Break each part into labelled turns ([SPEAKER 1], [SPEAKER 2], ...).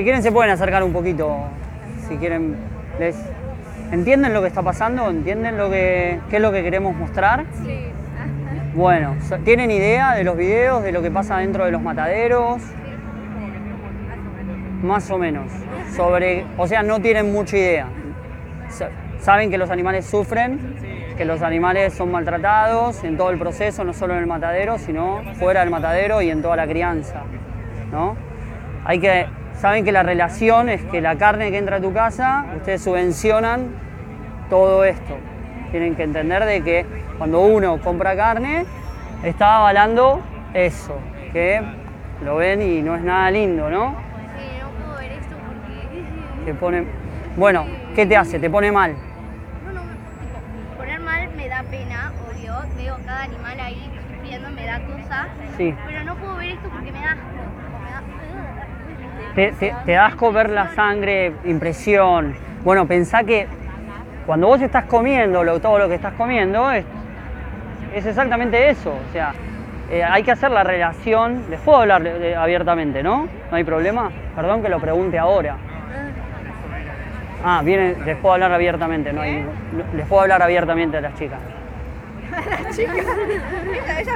[SPEAKER 1] Si quieren se pueden acercar un poquito, si quieren, les, ¿entienden lo que está pasando? ¿Entienden lo que, qué es lo que queremos mostrar?
[SPEAKER 2] Sí.
[SPEAKER 1] Bueno, ¿tienen idea de los videos, de lo que pasa dentro de los mataderos? Más o menos. Sobre, o sea, no tienen mucha idea. Sa- Saben que los animales sufren, que los animales son maltratados en todo el proceso, no solo en el matadero, sino fuera del matadero y en toda la crianza. ¿no? Hay que, saben que la relación es que la carne que entra a tu casa, ustedes subvencionan todo esto. Tienen que entender de que cuando uno compra carne, está avalando eso, que lo ven y no es nada lindo, ¿no?
[SPEAKER 2] Sí, no puedo ver esto porque.
[SPEAKER 1] Te pone, bueno, ¿qué te hace? Te pone mal.
[SPEAKER 2] No, no, tipo, poner mal me da pena, obvio. Veo cada animal ahí sufriendo, me da cosa.
[SPEAKER 1] Sí.
[SPEAKER 2] Pero no puedo ver esto porque me da asco. Me da-
[SPEAKER 1] Te, te, te da asco ver la sangre, impresión. Bueno, pensá que cuando vos estás comiendo todo lo que estás comiendo es, es exactamente eso. O sea, eh, hay que hacer la relación. Les puedo hablar abiertamente, ¿no? No hay problema. Perdón que lo pregunte ahora. Ah, viene, les puedo hablar abiertamente, no hay, les puedo hablar abiertamente a las chicas.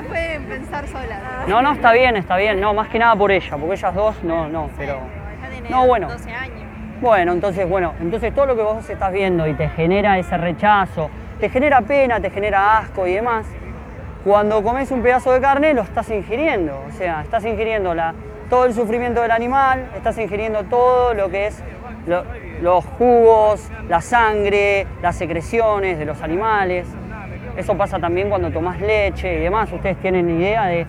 [SPEAKER 3] Pueden pensar solas.
[SPEAKER 1] No, no, está bien, está bien. No, más que nada por ella, porque ellas dos, no, no, pero...
[SPEAKER 3] Ella tiene
[SPEAKER 1] No, bueno.
[SPEAKER 3] 12 años.
[SPEAKER 1] Bueno, entonces, bueno, entonces todo lo que vos estás viendo y te genera ese rechazo, te genera pena, te genera asco y demás, cuando comes un pedazo de carne lo estás ingiriendo, o sea, estás ingiriendo la, todo el sufrimiento del animal, estás ingiriendo todo lo que es lo- los jugos, la sangre, las secreciones de los animales. Eso pasa también cuando tomás leche y demás. Ustedes tienen idea de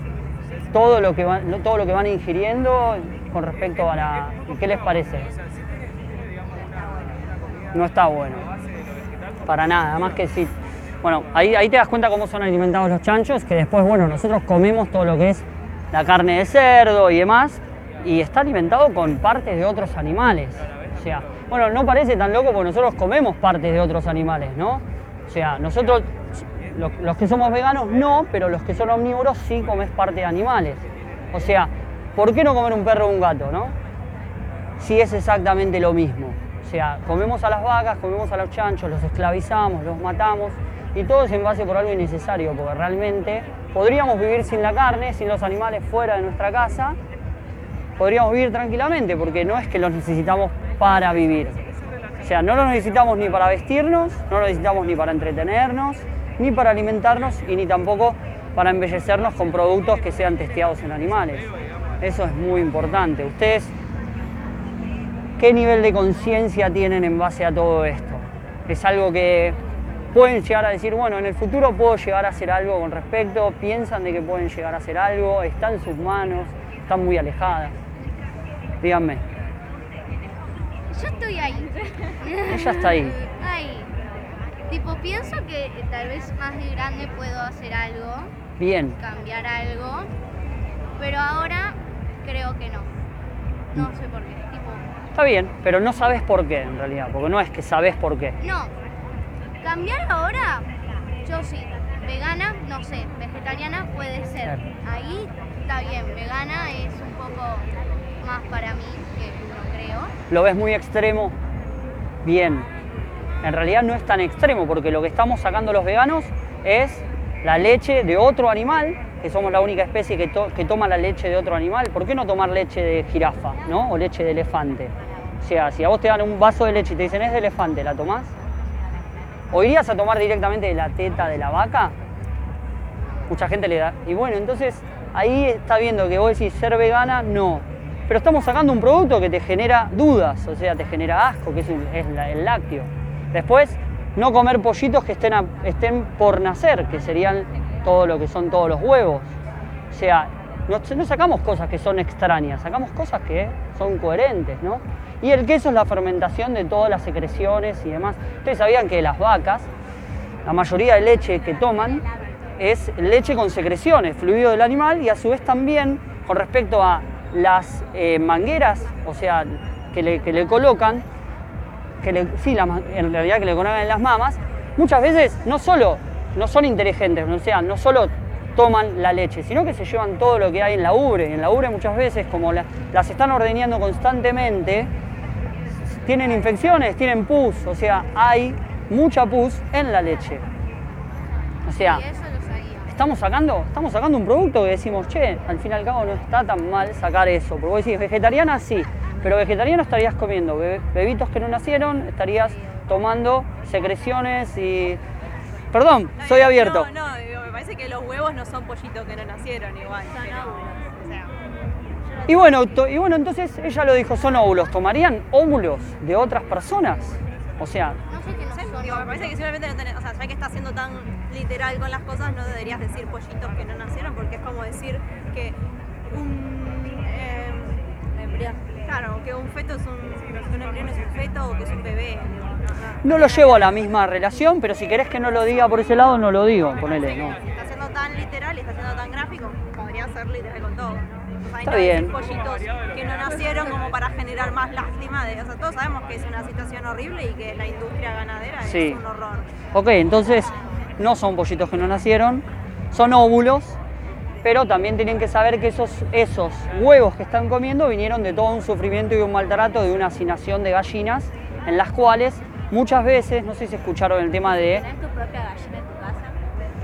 [SPEAKER 1] todo lo que van, todo lo que van ingiriendo con respecto a la. ¿Qué les parece? no está bueno. Para nada, además que sí. Bueno, ahí, ahí te das cuenta cómo son alimentados los chanchos, que después, bueno, nosotros comemos todo lo que es la carne de cerdo y demás, y está alimentado con partes de otros animales. O sea, bueno, no parece tan loco porque nosotros comemos partes de otros animales, ¿no? O sea, nosotros, lo- los que somos veganos no, pero los que son omnívoros sí comes parte de animales. O sea, ¿por qué no comer un perro o un gato, no? si es exactamente lo mismo. O sea, comemos a las vacas, comemos a los chanchos, los esclavizamos, los matamos y todo es en base por algo innecesario, porque realmente podríamos vivir sin la carne, sin los animales fuera de nuestra casa, podríamos vivir tranquilamente, porque no es que los necesitamos para vivir. O sea, no los necesitamos ni para vestirnos, no los necesitamos ni para entretenernos, ni para alimentarnos y ni tampoco para embellecernos con productos que sean testeados en animales. Eso es muy importante. Ustedes ¿Qué nivel de conciencia tienen en base a todo esto? Es algo que pueden llegar a decir, bueno, en el futuro puedo llegar a hacer algo con respecto, piensan de que pueden llegar a hacer algo, está en sus manos, están muy alejadas. Díganme,
[SPEAKER 2] Yo estoy ahí.
[SPEAKER 1] ella está ahí.
[SPEAKER 2] Ahí. Tipo, pienso que tal vez más de grande puedo hacer algo,
[SPEAKER 1] Bien,
[SPEAKER 2] cambiar algo, pero ahora creo que no. No sé por qué. Tipo,
[SPEAKER 1] está bien, pero no sabes por qué en realidad, porque no es que sabes por qué.
[SPEAKER 2] no. Cambiar ahora, yo sí. Vegana, no sé. Vegetariana puede ser. Ahí está bien. Vegana es un poco más para mí que no creo.
[SPEAKER 1] ¿Lo ves muy extremo? Bien. En realidad no es tan extremo porque lo que estamos sacando los veganos es la leche de otro animal, que somos la única especie que, to- que toma la leche de otro animal. ¿Por qué no tomar leche de jirafa, no? O leche de elefante. O sea, si a vos te dan un vaso de leche y te dicen es de elefante, ¿la tomás? ¿O irías a tomar directamente de la teta de la vaca? Mucha gente le da. Y bueno, entonces ahí está viendo que vos decís ser vegana, no. Pero estamos sacando un producto que te genera dudas, o sea, te genera asco, que es, el lácteo. Después, no comer pollitos que estén, estén por nacer, que serían todo lo que son todos los huevos. O sea, no, no sacamos cosas que son extrañas, sacamos cosas que son coherentes, ¿no? Y el queso es la fermentación de todas las secreciones y demás. Ustedes sabían que las vacas, la mayoría de leche que toman es leche con secreciones, fluido del animal y a su vez también con respecto a las eh, mangueras, o sea, que le, que le colocan, que le, sí, la ma- en realidad que le colocan en las mamas, muchas veces no solo no son inteligentes, o sea, no solo toman la leche, sino que se llevan todo lo que hay en la ubre. En la ubre muchas veces, como la- las están ordeñando constantemente, tienen infecciones, tienen pus, o sea, hay mucha pus en la leche. O sea, estamos sacando, estamos sacando un producto que decimos, che, al fin y al cabo no está tan mal sacar eso. Porque vos decís, vegetariana sí, pero vegetariano estarías comiendo bebitos que no nacieron, estarías tomando secreciones y... Perdón,
[SPEAKER 3] No,
[SPEAKER 1] soy abierto.
[SPEAKER 3] No, no, digo, me parece que los huevos no son pollitos que no nacieron igual. pero, o sea,
[SPEAKER 1] Y bueno, to- y bueno, entonces ella lo dijo, son óvulos. ¿Tomarían óvulos de otras personas? O sea,
[SPEAKER 2] No sé qué no
[SPEAKER 3] sé, digo, me parece que simplemente no tenés, o sea, ya que estás siendo tan literal con las cosas, no deberías decir pollitos que no nacieron, porque es como decir que un eh, embrión, claro, que un feto es un, un embrión es un feto o que es un bebé. no,
[SPEAKER 1] lo llevo a la misma relación, pero si querés que no lo diga por ese lado, no lo digo, ponele, ¿no?
[SPEAKER 3] Si está siendo tan literal y está siendo tan gráfico, podría ser literal con todo. ¿no? O sea, y
[SPEAKER 1] Está bien.
[SPEAKER 3] pollitos que no nacieron como para generar más lástima. De, o sea, todos sabemos que es una situación horrible y que la industria ganadera
[SPEAKER 1] Sí.
[SPEAKER 3] es un horror.
[SPEAKER 1] Ok, entonces no son pollitos que no nacieron, son óvulos, pero también tienen que saber que esos, esos huevos que están comiendo vinieron de todo un sufrimiento y un maltrato de una hacinación de gallinas, en las cuales muchas veces, no sé si escucharon el tema de
[SPEAKER 2] ¿Tenés tu propia gallina en tu casa?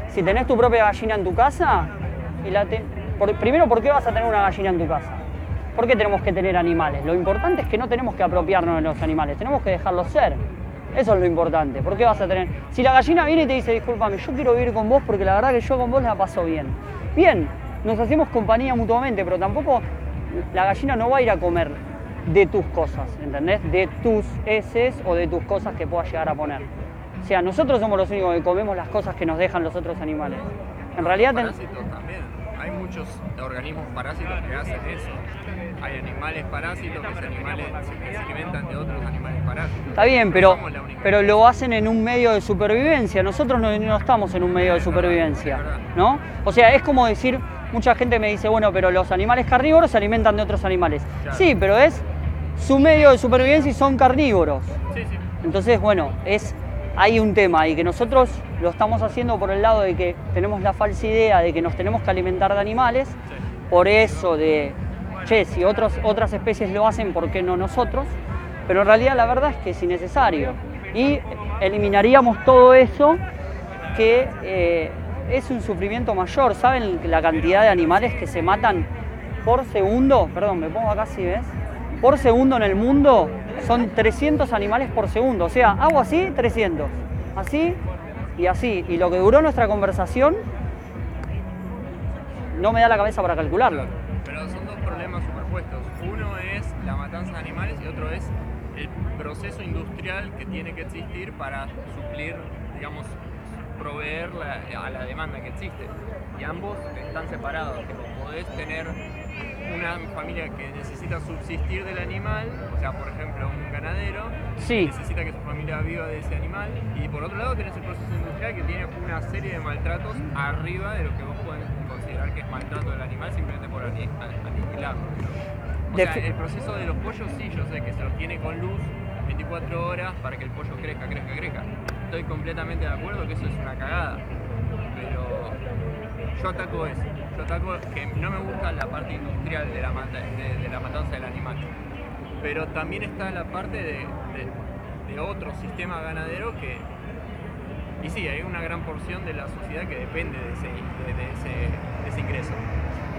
[SPEAKER 1] si tenés tu propia gallina en tu casa, y la te- por- primero, ¿por qué vas a tener una gallina en tu casa? ¿Por qué tenemos que tener animales? Lo importante es que no tenemos que apropiarnos de los animales, tenemos que dejarlos ser. Eso es lo importante. ¿Por qué vas a tener? Si la gallina viene y te dice, discúlpame, yo quiero vivir con vos porque la verdad que yo con vos la paso bien. Bien, nos hacemos compañía mutuamente, pero tampoco la gallina no va a ir a comer de tus cosas, ¿entendés? De tus heces o de tus cosas que puedas llegar a poner. O sea, nosotros somos los únicos que comemos las cosas que nos dejan los otros animales. En realidad, ten-
[SPEAKER 4] Parásitos también. Hay muchos organismos parásitos que hacen eso. Hay animales parásitos que se, animales, que se alimentan de otros animales parásitos.
[SPEAKER 1] está bien, pero, pero lo hacen en un medio de supervivencia. Nosotros no, no estamos en un medio de supervivencia, ¿no? O sea, es como decir, mucha gente me dice, bueno, pero los animales carnívoros se alimentan de otros animales.
[SPEAKER 4] Claro.
[SPEAKER 1] Sí, pero es su medio de supervivencia y son carnívoros.
[SPEAKER 4] Sí, sí.
[SPEAKER 1] Entonces, bueno, es hay un tema y que nosotros lo estamos haciendo por el lado de que tenemos la falsa idea de que nos tenemos que alimentar de animales, por eso de, che, si otros, otras especies lo hacen, ¿por qué no nosotros? Pero en realidad la verdad es que es innecesario y eliminaríamos todo eso que eh, es un sufrimiento mayor. ¿Saben la cantidad de animales que se matan por segundo? Perdón, me pongo acá si ves. Por segundo en el mundo son 300 animales por segundo. O sea, hago así, 300. Así y así. Y lo que duró nuestra conversación no me da la cabeza para calcularlo.
[SPEAKER 4] Problemas superpuestos. Uno es la matanza de animales y otro es el proceso industrial que tiene que existir para suplir, digamos, proveer la- a la demanda que existe. Y ambos están separados. Tipo, podés tener una familia que necesita subsistir del animal, o sea, por ejemplo, un ganadero,
[SPEAKER 1] Sí.
[SPEAKER 4] necesita que su familia viva de ese animal, y por otro lado tenés el proceso industrial que tiene una serie de maltratos arriba de lo que vos podés considerar que es maltrato del animal simplemente por aniquilarlo. O sea, el proceso de los pollos sí, yo sé que se los tiene con luz 24 horas para que el pollo crezca, crezca, crezca. Estoy completamente de acuerdo que eso es una cagada, pero yo ataco eso. Yo ataco que no me gusta la parte industrial de la, mata- de, de la matanza del animal. Pero también está la parte de, de- de otro sistema ganadero que... Y sí, hay una gran porción de la sociedad que depende de ese, de- de ese- de ese ingreso.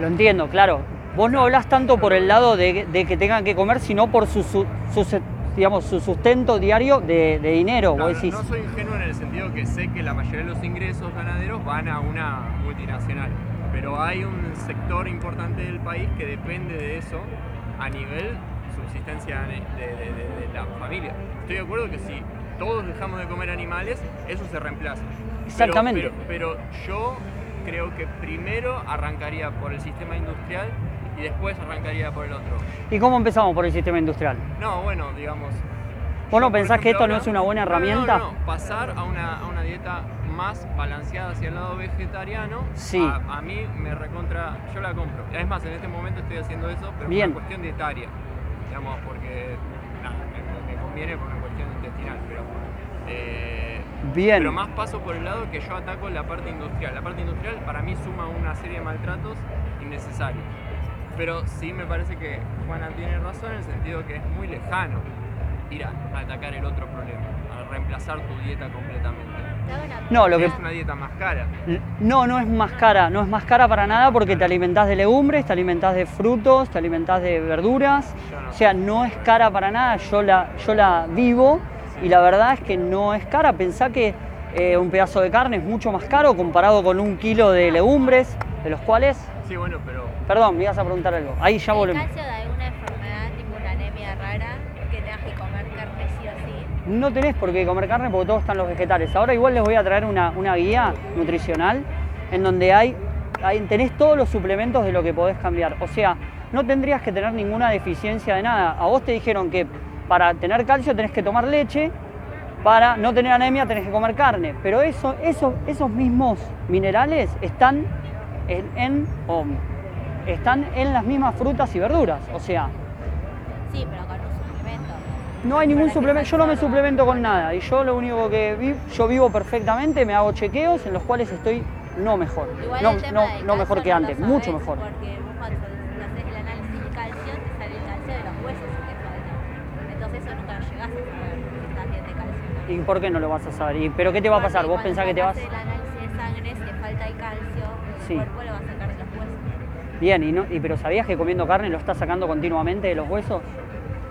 [SPEAKER 1] Lo entiendo, claro. Vos no hablás tanto por el lado de, que tengan que comer, sino por su, su- su- digamos, su sustento diario de, dinero.
[SPEAKER 4] No,
[SPEAKER 1] Vos decís,
[SPEAKER 4] no soy ingenuo en el sentido que sé que la mayoría de los ingresos ganaderos van a una multinacional, pero hay un sector importante del país que depende de eso a nivel subsistencia de, de- de- de la familia. Estoy de acuerdo que si todos dejamos de comer animales, eso se reemplaza.
[SPEAKER 1] Exactamente.
[SPEAKER 4] Pero, pero yo creo que primero arrancaría por el sistema industrial y después arrancaría por el otro.
[SPEAKER 1] ¿y cómo empezamos por el sistema industrial?
[SPEAKER 4] No, bueno, digamos,
[SPEAKER 1] ¿Vos no pensás que esto no es una buena
[SPEAKER 4] no, no, no,
[SPEAKER 1] herramienta?
[SPEAKER 4] No, pasar a una, a una dieta más balanceada hacia el lado vegetariano,
[SPEAKER 1] Sí.
[SPEAKER 4] a, a mí me recontra, yo la compro. Es más, en este momento estoy haciendo eso, pero
[SPEAKER 1] Bien.
[SPEAKER 4] por una cuestión dietaria, digamos, porque conviene por una cuestión intestinal, pero eh,
[SPEAKER 1] Bien.
[SPEAKER 4] Pero más paso por el lado que yo ataco la parte industrial. La parte industrial para mí suma una serie de maltratos innecesarios. Pero sí me parece que Juana tiene razón en el sentido que es muy lejano ir a atacar el otro problema, reemplazar tu dieta completamente.
[SPEAKER 1] No, lo que
[SPEAKER 4] Es una dieta más cara.
[SPEAKER 1] No, no es más cara, no es más cara para nada porque te alimentás de legumbres, te alimentás de frutos, te alimentás de verduras.
[SPEAKER 4] No.
[SPEAKER 1] O sea, no es cara para nada, yo la, yo la vivo y la verdad es que no es cara. Pensá que eh, un pedazo de carne es mucho más caro comparado con un kilo de legumbres, de los cuales...
[SPEAKER 4] Sí, bueno, pero
[SPEAKER 1] Perdón, me ibas a preguntar algo. Ahí ya
[SPEAKER 5] ¿El
[SPEAKER 1] volvemos. No tenés por qué comer carne porque todos están los vegetales. Ahora igual les voy a traer una, una guía nutricional en donde hay, tenés todos los suplementos de lo que podés cambiar. O sea, no tendrías que tener ninguna deficiencia de nada. A vos te dijeron que para tener calcio tenés que tomar leche, para no tener anemia tenés que comer carne. Pero eso, eso, esos mismos minerales están en, en- o están en las mismas frutas y verduras. O sea,
[SPEAKER 5] Sí, pero.
[SPEAKER 1] No hay ningún suplemento, yo no me suplemento con nada y yo lo único que vi, yo vivo perfectamente, me hago chequeos en los cuales estoy no mejor,
[SPEAKER 5] Igual
[SPEAKER 1] no,
[SPEAKER 5] el tema
[SPEAKER 1] no, no mejor que antes,
[SPEAKER 5] sabés
[SPEAKER 1] mucho mejor.
[SPEAKER 5] Porque vos cuando haces el análisis de calcio, te sale el calcio de los huesos que. Entonces eso nunca llegás a saber si estás bien de calcio.
[SPEAKER 1] ¿Y por qué no lo vas a saber? ¿Y, ¿Pero qué te va a pasar? ¿Vos pensás que te vas...?
[SPEAKER 5] el análisis de sangre, si te falta el calcio,
[SPEAKER 1] Sí.
[SPEAKER 5] el cuerpo lo va a sacar de los huesos.
[SPEAKER 1] Bien, y, no, y pero ¿sabías que comiendo carne lo estás sacando continuamente de los huesos?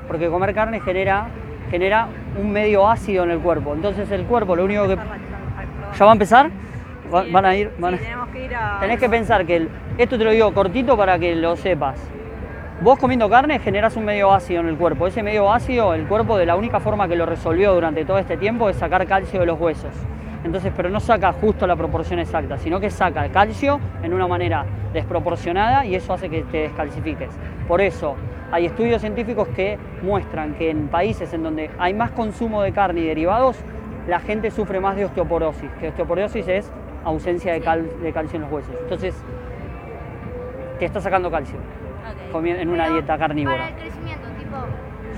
[SPEAKER 1] Porque comer carne genera, genera un medio ácido en el cuerpo, entonces el cuerpo lo único que... ¿Ya va a empezar? Va- van a ir... van a-
[SPEAKER 3] Sí, tenemos que ir a.
[SPEAKER 1] Tenés que pensar que el- esto te lo digo cortito para que lo sepas. Vos comiendo carne generás un medio ácido en el cuerpo. Ese medio ácido, el cuerpo de la única forma que lo resolvió durante todo este tiempo es sacar calcio de los huesos. Entonces, pero no saca justo la proporción exacta, sino que saca el calcio en una manera desproporcionada y eso hace que te descalcifiques. Por eso, hay estudios científicos que muestran que en países en donde hay más consumo de carne y derivados, la gente sufre más de osteoporosis. Que osteoporosis es ausencia de, cal- de calcio en los huesos. Entonces, te está sacando calcio
[SPEAKER 5] Ok.
[SPEAKER 1] comi- en una
[SPEAKER 2] Pero
[SPEAKER 1] dieta
[SPEAKER 2] Para
[SPEAKER 1] carnívora.
[SPEAKER 2] el crecimiento, tipo,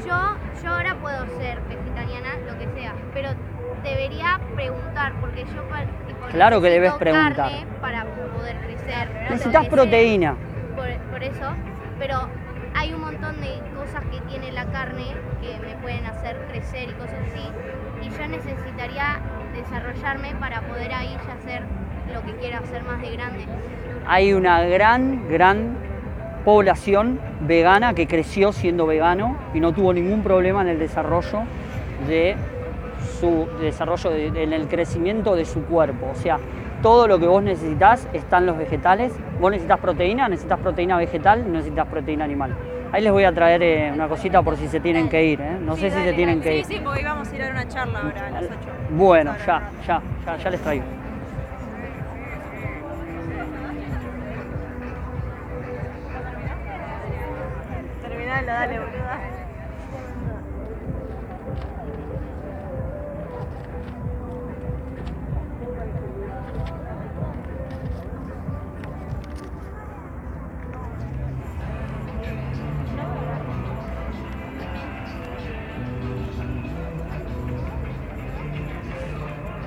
[SPEAKER 2] yo, yo ahora puedo ser vegetariana, lo que sea, pero debería preguntar, porque yo tipo,
[SPEAKER 1] Claro que debes preguntar.
[SPEAKER 2] carne para poder crecer.
[SPEAKER 1] Necesitas proteína.
[SPEAKER 2] Por, por eso, pero hay un montón de cosas que tiene la carne que me pueden hacer crecer y cosas así, y yo necesitaría desarrollarme para poder ahí hacer lo que quiero hacer más de grande.
[SPEAKER 1] Hay una gran, gran población vegana que creció siendo vegano y no tuvo ningún problema en el desarrollo de su desarrollo, de- de- en el crecimiento de su cuerpo. O sea, todo lo que vos necesitas está en los vegetales. Vos necesitas proteína, necesitas proteína vegetal, necesitas proteína animal. Ahí les voy a traer eh, una cosita por si se tienen que ir. ¿eh? No
[SPEAKER 3] Sí,
[SPEAKER 1] sé si se
[SPEAKER 3] dale,
[SPEAKER 1] tienen
[SPEAKER 3] dale.
[SPEAKER 1] que ir.
[SPEAKER 3] Sí, sí, porque íbamos a ir a una charla ahora a las 8.
[SPEAKER 1] Bueno, ya, ya, ya, ya les traigo.
[SPEAKER 3] Terminalo, dale, boluda.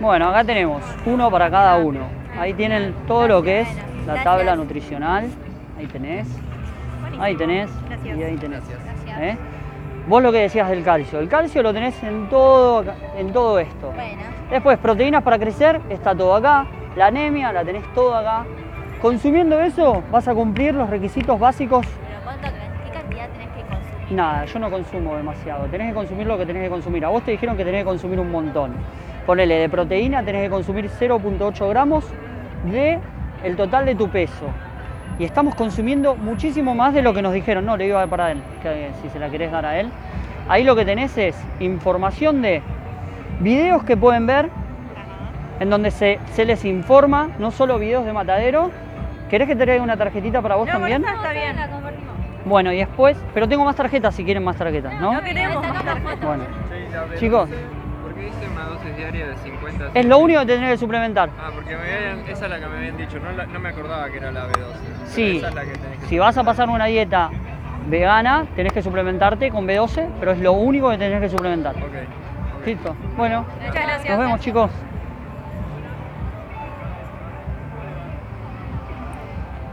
[SPEAKER 1] Bueno, acá tenemos uno para cada uno. Ahí tienen todo lo que es la tabla nutricional. Ahí tenés. Ahí tenés.
[SPEAKER 3] Gracias.
[SPEAKER 1] Y ahí tenés. ¿Eh? Vos lo que decías del calcio. El calcio lo tenés en todo, en todo esto.
[SPEAKER 5] Bueno,
[SPEAKER 1] Después, proteínas para crecer, está todo acá. La anemia, la tenés todo acá. Consumiendo eso, vas a cumplir los requisitos básicos
[SPEAKER 5] pero ¿cuánto, ¿qué cantidad tenés que consumir?
[SPEAKER 1] Nada, yo no consumo demasiado. Tenés que consumir lo que tenés que consumir. A vos te dijeron que tenés que consumir un montón. Ponele, de proteína tenés que consumir 0.8 gramos de el total de tu peso. Y estamos consumiendo muchísimo más de lo que nos dijeron. No, le iba a dar para él, que si se la querés dar a él. Ahí lo que tenés es información de videos que pueden ver, en donde se, se les informa, no solo videos de matadero. ¿Querés que te traiga una tarjetita para vos
[SPEAKER 3] No,
[SPEAKER 1] también?
[SPEAKER 3] esta está bien.
[SPEAKER 5] La compartimos.
[SPEAKER 1] Bueno, y después, pero tengo más tarjetas si quieren más tarjetas, ¿no?
[SPEAKER 3] No queremos más tarjetas.
[SPEAKER 1] Bueno,
[SPEAKER 4] Sí, la B12,
[SPEAKER 1] Chicos.
[SPEAKER 4] ¿Por qué dice una dosis diaria de 50?
[SPEAKER 1] es lo único que tenés que suplementar.
[SPEAKER 4] Ah, porque me habían- esa es la que me habían dicho, no, la- no me acordaba que era la B12. pero
[SPEAKER 1] Sí,
[SPEAKER 4] Esa es la que tenés que
[SPEAKER 1] si vas a pasar una dieta vegana, tenés que suplementarte con B12, pero es lo único que tenés que suplementar.
[SPEAKER 4] Ok.
[SPEAKER 1] Listo. Bueno,
[SPEAKER 3] Muchas gracias.
[SPEAKER 1] nos vemos chicos.